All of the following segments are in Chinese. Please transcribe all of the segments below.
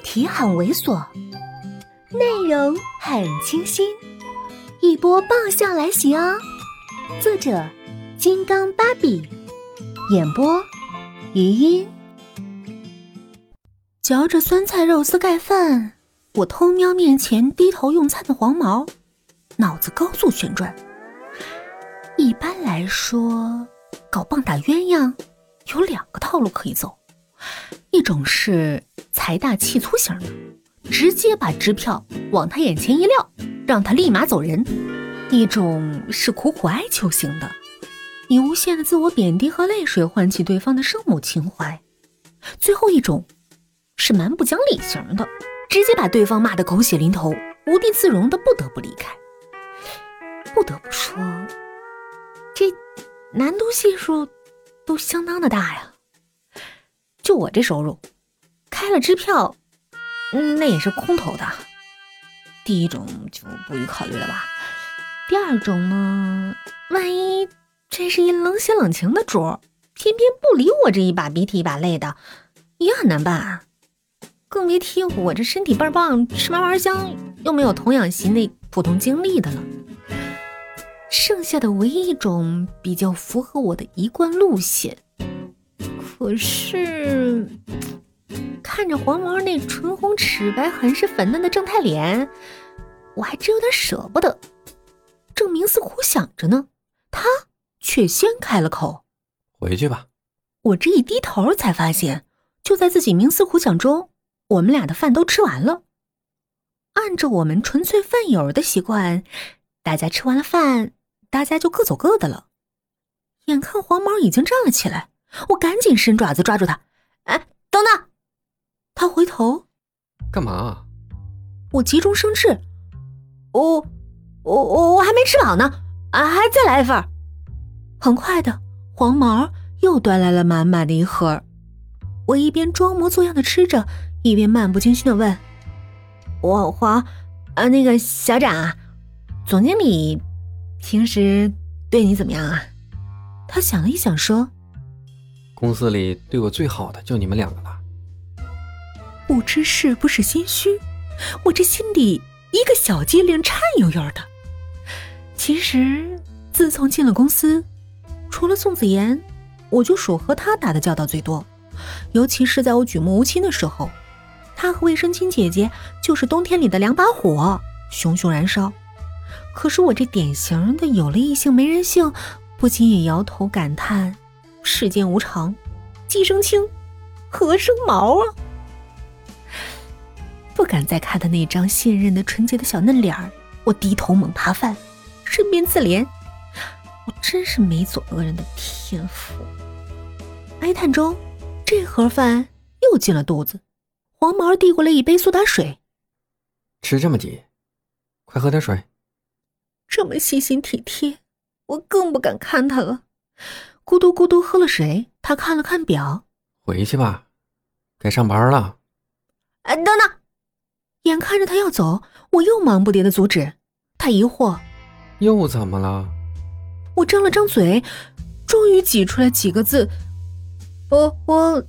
题很猥琐，内容很清新，一波爆笑来袭哦！作者：金刚芭比，演播：余音。嚼着酸菜肉丝盖饭，我偷瞄面前低头用餐的黄毛，脑子高速旋转。一般来说，搞棒打鸳鸯有两个套路可以走。一种是财大气粗型的，直接把支票往他眼前一撂，让他立马走人；一种是苦苦哀求型的，以无限的自我贬低和泪水唤起对方的圣母情怀；最后一种是蛮不讲理型的，直接把对方骂得狗血淋头，无地自容的不得不离开。不得不说，这难度系数都相当的大呀。就我这收入，开了支票，嗯，那也是空头的。第一种就不予考虑了吧。第二种呢，万一这是一冷血冷情的主，偏偏不理我这一把鼻涕一把泪的，也很难办。更别提我这身体倍儿棒、吃嘛嘛香，又没有童养媳那普通经历的了。剩下的唯一一种比较符合我的一贯路线。可是，看着黄毛那唇红齿白、很是粉嫩的正太脸，我还真有点舍不得。正冥思苦想着呢，他却先开了口：“回去吧。”我这一低头，才发现，就在自己冥思苦想中，我们俩的饭都吃完了。按照我们纯粹饭友的习惯，大家吃完了饭，大家就各走各的了。眼看黄毛已经站了起来。我赶紧伸爪子抓住他，哎！他回头，干嘛？我急中生智，我我我我还没吃饱呢，啊，还再来一份。很快的，黄毛又端来了满满的一盒。我一边装模作样的吃着，一边漫不经心的问：“我黄，呃，那个小展啊，总经理平时对你怎么样啊？”他想了一想，说。公司里对我最好的就你们两个了。不知是不是心虚，我这心里一个小机灵颤悠悠的。其实自从进了公司，除了宋子妍，我就属和他打的交道最多。尤其是在我举目无亲的时候，他和卫生清姐姐就是冬天里的两把火，熊熊燃烧。可是我这典型的有了异性没人性，不禁也摇头感叹。世间无常，鸡生青，何生毛啊！不敢再看他那张信任的纯洁的小嫩脸儿，我低头猛扒饭，顺便自怜，我真是没做恶人的天赋。哀叹中，这盒饭又进了肚子。黄毛递过来一杯苏打水，吃这么急，快喝点水。这么细心体贴，我更不敢看他了。咕嘟咕嘟喝了水，他看了看表，回去吧，该上班了。哎，等等！眼看着他要走，我又忙不迭的阻止。他疑惑：又怎么了？我张了张嘴，终于挤出来几个字：我我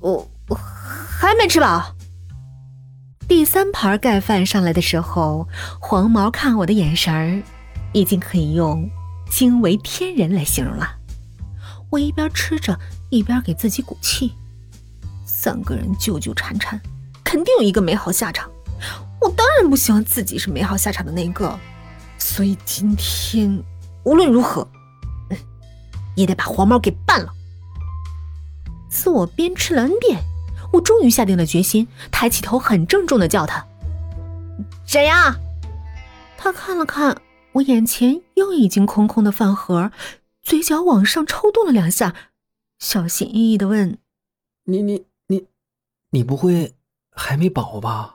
我我还没吃饱。第三盘盖饭上来的时候，黄毛看我的眼神儿，已经可以用惊为天人来形容了。我一边吃着，一边给自己鼓气。三个人纠纠缠缠，肯定有一个没好下场。不希望自己是美好下场的那一个，所以今天无论如何，也得把黄毛给办了。自我鞭笞了 N 遍，我终于下定了决心，抬起头，很郑重的叫他：“谁呀。”他看了看我眼前又已经空空的饭盒。嘴角往上抽动了两下，小心翼翼的问：“你你你，你不会还没饱吧？”